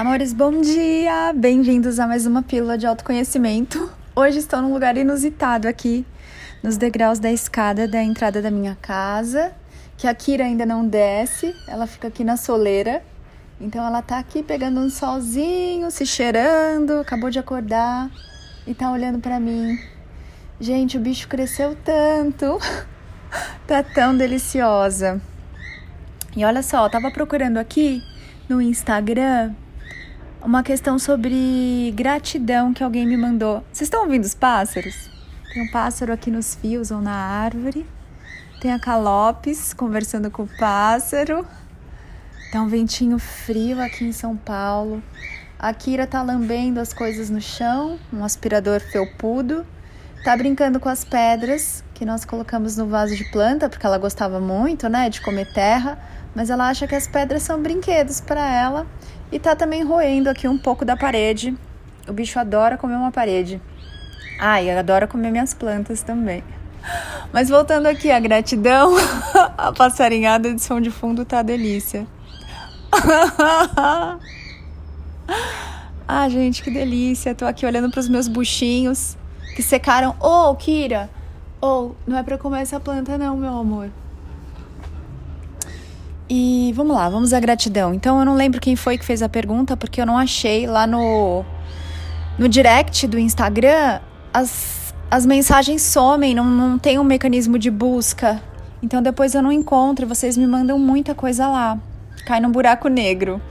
Amores, bom dia! Bem-vindos a mais uma pílula de autoconhecimento. Hoje estou num lugar inusitado aqui, nos degraus da escada da entrada da minha casa, que a Kira ainda não desce, ela fica aqui na soleira. Então ela tá aqui pegando um solzinho, se cheirando, acabou de acordar e tá olhando para mim. Gente, o bicho cresceu tanto. tá tão deliciosa. E olha só, eu tava procurando aqui no Instagram uma questão sobre gratidão que alguém me mandou. Vocês estão ouvindo os pássaros? Tem um pássaro aqui nos fios ou na árvore. Tem a Calopes conversando com o pássaro. Tá um ventinho frio aqui em São Paulo. A Kira tá lambendo as coisas no chão, um aspirador felpudo. Tá brincando com as pedras que nós colocamos no vaso de planta, porque ela gostava muito, né, de comer terra, mas ela acha que as pedras são brinquedos para ela e tá também roendo aqui um pouco da parede. O bicho adora comer uma parede. Ah, e adora comer minhas plantas também. Mas voltando aqui, a gratidão, a passarinhada de som de fundo tá delícia. ah, gente, que delícia. Tô aqui olhando para os meus buchinhos que secaram. Ô, oh, Kira! Oh, não é para comer essa planta não, meu amor. E vamos lá, vamos à gratidão. Então eu não lembro quem foi que fez a pergunta, porque eu não achei lá no, no direct do Instagram as, as mensagens somem, não, não tem um mecanismo de busca. Então depois eu não encontro, vocês me mandam muita coisa lá. Cai num buraco negro.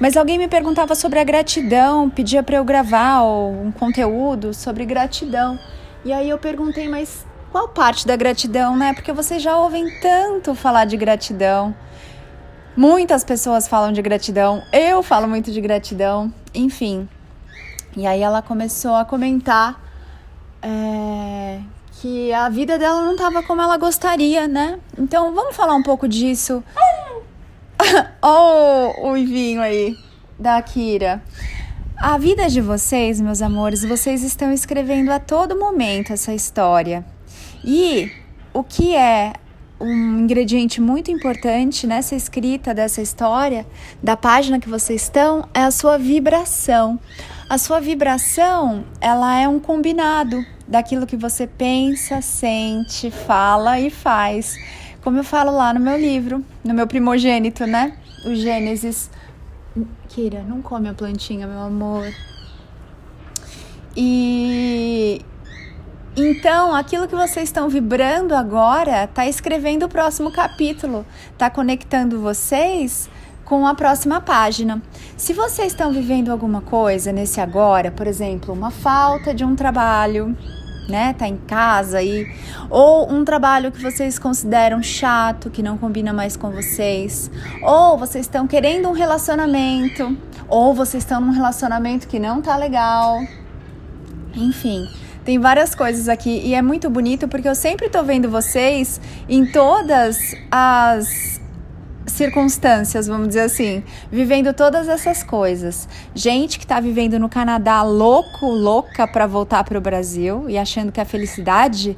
Mas alguém me perguntava sobre a gratidão, pedia para eu gravar um conteúdo sobre gratidão. E aí eu perguntei, mas qual parte da gratidão, né? Porque vocês já ouvem tanto falar de gratidão. Muitas pessoas falam de gratidão, eu falo muito de gratidão, enfim. E aí ela começou a comentar é, que a vida dela não estava como ela gostaria, né? Então vamos falar um pouco disso. oh, o Ivinho aí, da Kira. A vida de vocês, meus amores, vocês estão escrevendo a todo momento essa história. E o que é um ingrediente muito importante nessa escrita dessa história, da página que vocês estão, é a sua vibração. A sua vibração, ela é um combinado daquilo que você pensa, sente, fala e faz. Como eu falo lá no meu livro, no meu primogênito, né? O Gênesis. Kira, não come a plantinha, meu amor. E então, aquilo que vocês estão vibrando agora está escrevendo o próximo capítulo, está conectando vocês com a próxima página. Se vocês estão vivendo alguma coisa nesse agora, por exemplo, uma falta de um trabalho, né, tá em casa aí, ou um trabalho que vocês consideram chato, que não combina mais com vocês, ou vocês estão querendo um relacionamento, ou vocês estão num relacionamento que não tá legal. Enfim, tem várias coisas aqui e é muito bonito porque eu sempre tô vendo vocês em todas as circunstâncias, vamos dizer assim, vivendo todas essas coisas. Gente que está vivendo no Canadá louco, louca para voltar para o Brasil e achando que a felicidade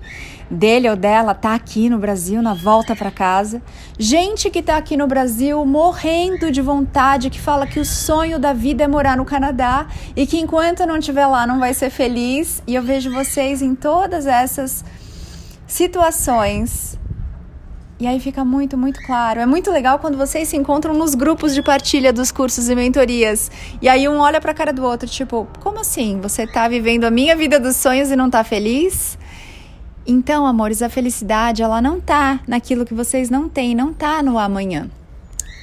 dele ou dela tá aqui no Brasil, na volta para casa. Gente que tá aqui no Brasil morrendo de vontade, que fala que o sonho da vida é morar no Canadá e que enquanto não estiver lá não vai ser feliz. E eu vejo vocês em todas essas situações e aí fica muito, muito claro. É muito legal quando vocês se encontram nos grupos de partilha dos cursos e mentorias. E aí um olha para a cara do outro, tipo, como assim? Você tá vivendo a minha vida dos sonhos e não tá feliz? Então, amores, a felicidade, ela não tá naquilo que vocês não têm, não tá no amanhã.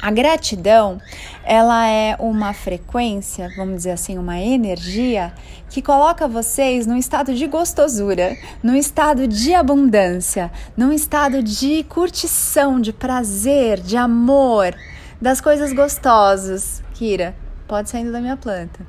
A gratidão, ela é uma frequência, vamos dizer assim, uma energia que coloca vocês num estado de gostosura, num estado de abundância, num estado de curtição, de prazer, de amor, das coisas gostosas. Kira, pode saindo da minha planta.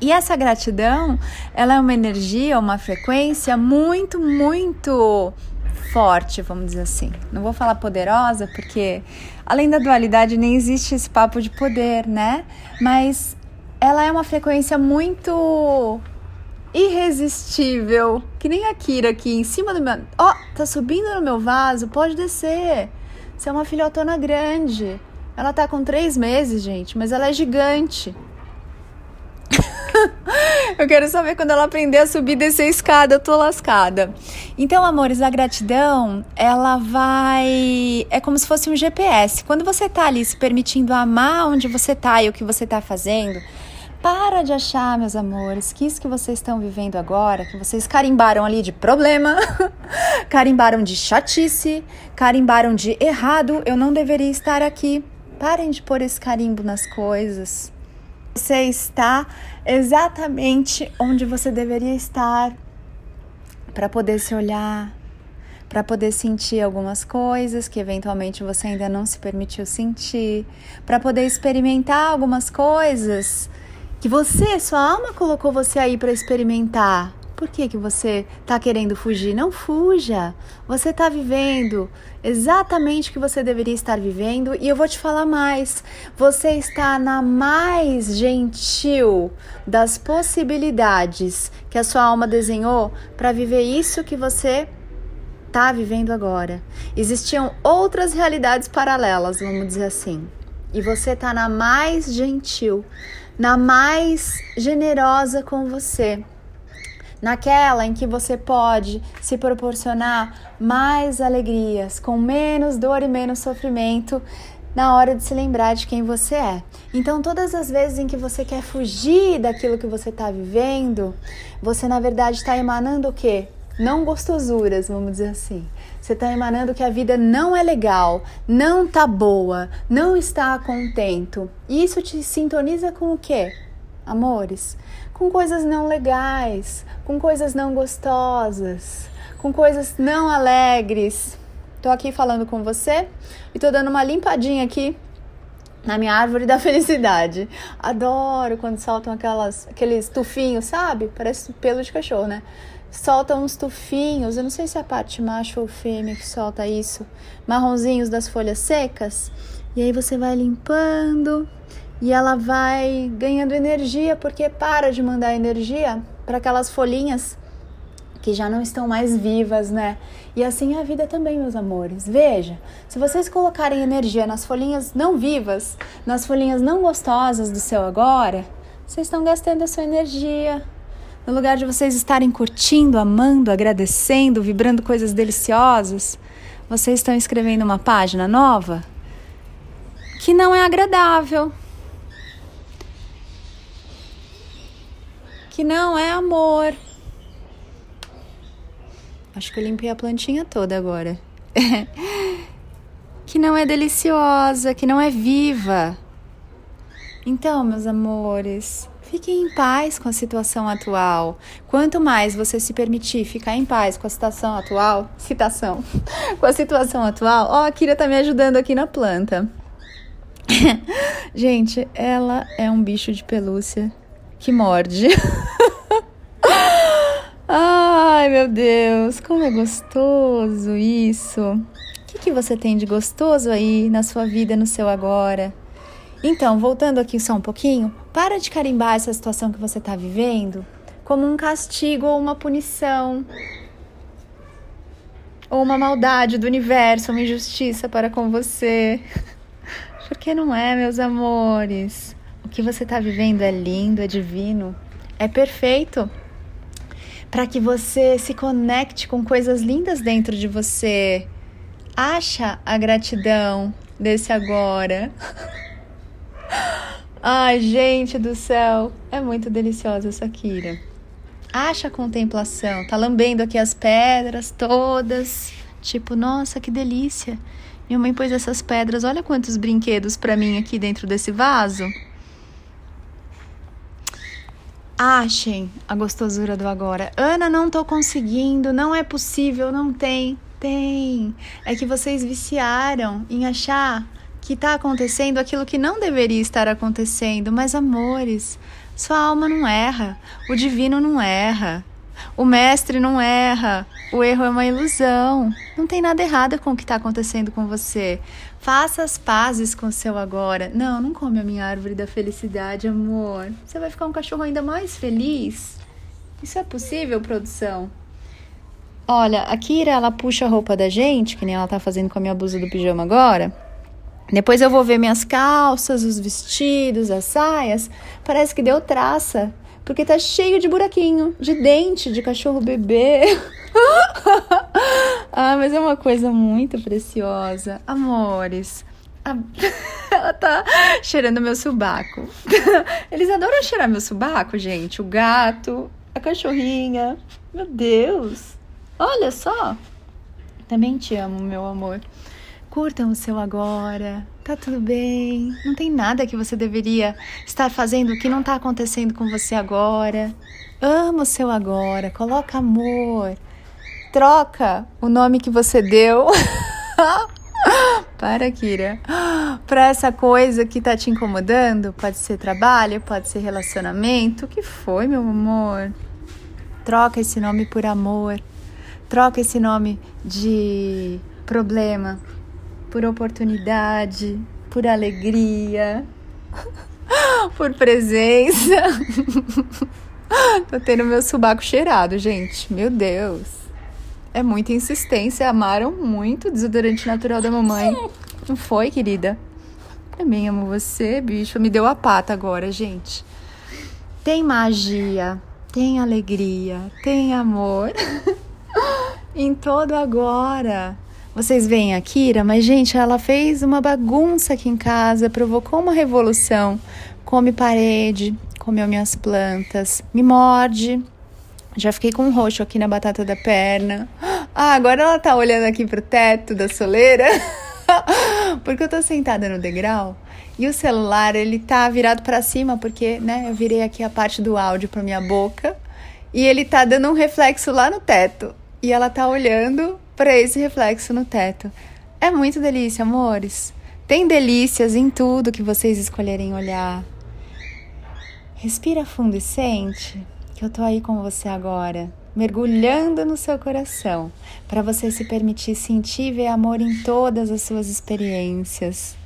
E essa gratidão, ela é uma energia, uma frequência muito, muito forte, vamos dizer assim. Não vou falar poderosa, porque além da dualidade nem existe esse papo de poder, né? Mas ela é uma frequência muito irresistível, que nem a Kira aqui em cima do meu. Ó, oh, tá subindo no meu vaso, pode descer. Você é uma filhotona grande. Ela tá com três meses, gente, mas ela é gigante. Eu quero saber quando ela aprender a subir e descer a escada, eu tô lascada. Então, amores, a gratidão, ela vai. É como se fosse um GPS. Quando você tá ali se permitindo amar onde você tá e o que você tá fazendo, para de achar, meus amores, que isso que vocês estão vivendo agora, que vocês carimbaram ali de problema, carimbaram de chatice, carimbaram de errado, eu não deveria estar aqui. Parem de pôr esse carimbo nas coisas. Você está exatamente onde você deveria estar para poder se olhar, para poder sentir algumas coisas que eventualmente você ainda não se permitiu sentir, para poder experimentar algumas coisas que você, sua alma colocou você aí para experimentar. Por que, que você está querendo fugir? Não fuja. Você está vivendo exatamente o que você deveria estar vivendo. E eu vou te falar mais. Você está na mais gentil das possibilidades que a sua alma desenhou para viver isso que você está vivendo agora. Existiam outras realidades paralelas, vamos dizer assim. E você está na mais gentil na mais generosa com você, naquela em que você pode se proporcionar mais alegrias, com menos dor e menos sofrimento, na hora de se lembrar de quem você é. Então, todas as vezes em que você quer fugir daquilo que você está vivendo, você na verdade está emanando o quê? Não gostosuras, vamos dizer assim. Você está emanando que a vida não é legal, não tá boa, não está contento. E isso te sintoniza com o quê? Amores, com coisas não legais, com coisas não gostosas, com coisas não alegres. Tô aqui falando com você e tô dando uma limpadinha aqui na minha árvore da felicidade. Adoro quando saltam aquelas, aqueles tufinhos, sabe? Parece pelo de cachorro, né? solta uns tufinhos, eu não sei se é a parte macho ou fêmea que solta isso, marronzinhos das folhas secas, e aí você vai limpando e ela vai ganhando energia porque para de mandar energia para aquelas folhinhas que já não estão mais vivas, né? E assim é a vida também, meus amores. Veja, se vocês colocarem energia nas folhinhas não vivas, nas folhinhas não gostosas do seu agora, vocês estão gastando a sua energia, no lugar de vocês estarem curtindo, amando, agradecendo, vibrando coisas deliciosas, vocês estão escrevendo uma página nova que não é agradável, que não é amor. Acho que eu limpei a plantinha toda agora. que não é deliciosa, que não é viva. Então, meus amores, Fique em paz com a situação atual. Quanto mais você se permitir ficar em paz com a situação atual, citação, com a situação atual, ó, a Kira tá me ajudando aqui na planta. Gente, ela é um bicho de pelúcia que morde. Meu Deus, como é gostoso isso. O que, que você tem de gostoso aí na sua vida, no seu agora? Então, voltando aqui só um pouquinho, para de carimbar essa situação que você está vivendo como um castigo ou uma punição, ou uma maldade do universo, uma injustiça para com você. Porque não é, meus amores. O que você está vivendo é lindo, é divino, é perfeito. Para que você se conecte com coisas lindas dentro de você. Acha a gratidão desse agora. Ai, gente do céu, é muito deliciosa essa Kira. Acha a contemplação, tá lambendo aqui as pedras todas, tipo, nossa, que delícia. Minha mãe pôs essas pedras, olha quantos brinquedos para mim aqui dentro desse vaso. Achem a gostosura do agora. Ana, não tô conseguindo, não é possível, não tem. Tem. É que vocês viciaram em achar que está acontecendo aquilo que não deveria estar acontecendo. Mas, amores, sua alma não erra, o divino não erra, o mestre não erra, o erro é uma ilusão. Não tem nada errado com o que está acontecendo com você. Faça as pazes com o seu agora. Não, não come a minha árvore da felicidade, amor. Você vai ficar um cachorro ainda mais feliz. Isso é possível, produção? Olha, a Kira, ela puxa a roupa da gente, que nem ela tá fazendo com a minha blusa do pijama agora Depois eu vou ver minhas calças, os vestidos, as saias. Parece que deu traça, porque tá cheio de buraquinho, de dente de cachorro bebê. ah, mas é uma coisa muito preciosa. Amores, a... ela tá cheirando meu subaco. Eles adoram cheirar meu subaco, gente. O gato, a cachorrinha. Meu Deus. Olha só. Também te amo, meu amor. Curtam o seu agora. Tá tudo bem. Não tem nada que você deveria estar fazendo que não tá acontecendo com você agora. Ama o seu agora. Coloca amor. Troca o nome que você deu. Para, Kira. Para essa coisa que tá te incomodando, pode ser trabalho, pode ser relacionamento. O que foi, meu amor? Troca esse nome por amor. Troca esse nome de problema por oportunidade, por alegria, por presença. Tô tendo meu subaco cheirado, gente. Meu Deus. É muita insistência. Amaram muito o desodorante natural da mamãe. Não foi, querida? Também amo você, bicho. Me deu a pata agora, gente. Tem magia, tem alegria, tem amor. em todo agora. Vocês veem a Kira, mas gente, ela fez uma bagunça aqui em casa, provocou uma revolução. Come parede, comeu minhas plantas, me morde. Já fiquei com um roxo aqui na batata da perna. Ah, agora ela tá olhando aqui pro teto da soleira. porque eu tô sentada no degrau e o celular ele tá virado para cima porque, né, eu virei aqui a parte do áudio para minha boca e ele tá dando um reflexo lá no teto e ela tá olhando para esse reflexo no teto. É muito delícia, amores. Tem delícias em tudo que vocês escolherem olhar. Respira fundo e sente que eu tô aí com você agora, mergulhando no seu coração, para você se permitir sentir e ver amor em todas as suas experiências,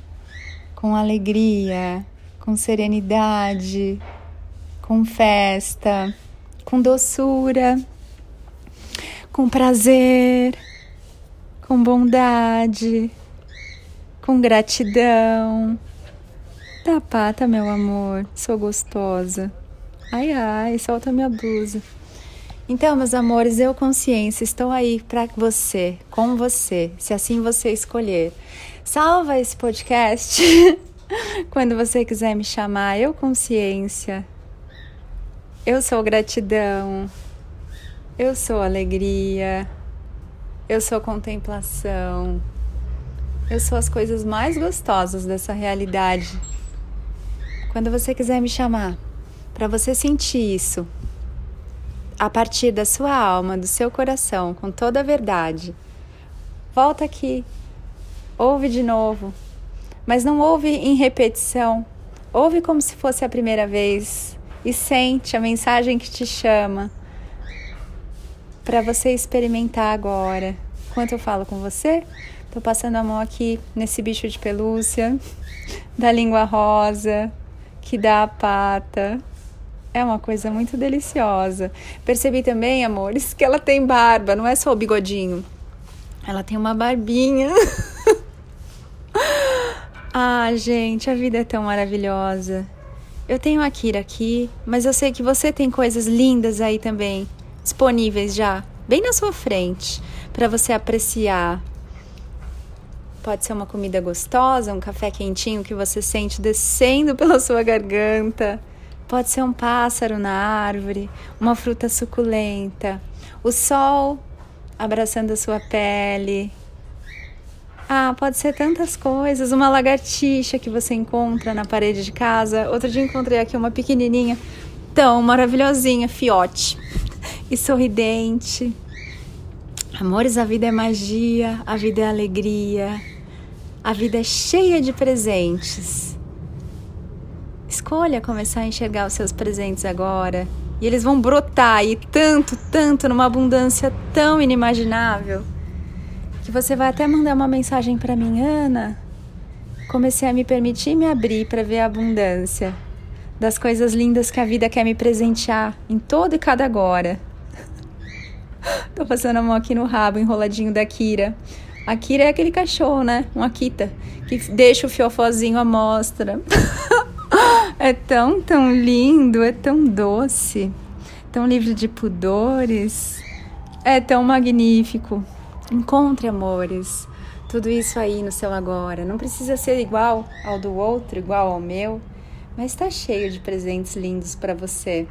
com alegria, com serenidade, com festa, com doçura, com prazer com bondade, com gratidão. Tá pata, meu amor, sou gostosa. Ai, ai, solta minha blusa. Então, meus amores, eu consciência, estou aí para você, com você, se assim você escolher. Salva esse podcast quando você quiser me chamar. Eu consciência. Eu sou gratidão. Eu sou alegria. Eu sou contemplação. Eu sou as coisas mais gostosas dessa realidade. Quando você quiser me chamar, para você sentir isso a partir da sua alma, do seu coração, com toda a verdade, volta aqui, ouve de novo, mas não ouve em repetição, ouve como se fosse a primeira vez e sente a mensagem que te chama para você experimentar agora. Enquanto eu falo com você, tô passando a mão aqui nesse bicho de pelúcia, da língua rosa, que dá a pata. É uma coisa muito deliciosa. Percebi também, amores, que ela tem barba, não é só o bigodinho. Ela tem uma barbinha. ah, gente, a vida é tão maravilhosa. Eu tenho a Kira aqui, mas eu sei que você tem coisas lindas aí também disponíveis já, bem na sua frente, para você apreciar. Pode ser uma comida gostosa, um café quentinho que você sente descendo pela sua garganta. Pode ser um pássaro na árvore, uma fruta suculenta, o sol abraçando a sua pele. Ah, pode ser tantas coisas. Uma lagartixa que você encontra na parede de casa. Outro dia encontrei aqui uma pequenininha, tão maravilhosinha, fiote e sorridente. Amores, a vida é magia, a vida é alegria, a vida é cheia de presentes. Escolha começar a enxergar os seus presentes agora e eles vão brotar aí tanto, tanto, numa abundância tão inimaginável que você vai até mandar uma mensagem para mim, Ana. Comecei a me permitir me abrir para ver a abundância das coisas lindas que a vida quer me presentear em todo e cada agora. Tô passando a mão aqui no rabo, enroladinho da Kira. A Kira é aquele cachorro, né? Um Akita, que deixa o fiofozinho à mostra. é tão, tão lindo, é tão doce, tão livre de pudores, é tão magnífico. Encontre amores. Tudo isso aí no seu agora. Não precisa ser igual ao do outro, igual ao meu, mas está cheio de presentes lindos para você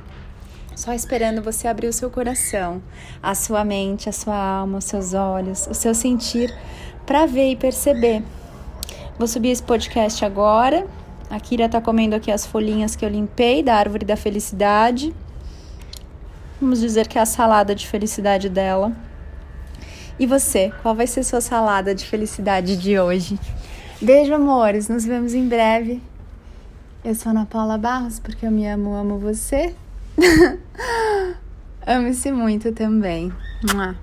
só esperando você abrir o seu coração, a sua mente, a sua alma, os seus olhos, o seu sentir para ver e perceber. Vou subir esse podcast agora. A Kira tá comendo aqui as folhinhas que eu limpei da árvore da felicidade. Vamos dizer que é a salada de felicidade dela. E você, qual vai ser sua salada de felicidade de hoje? Beijo, amores. Nos vemos em breve. Eu sou Ana Paula Barros, porque eu me amo, amo você. Amo-se muito também. Mua.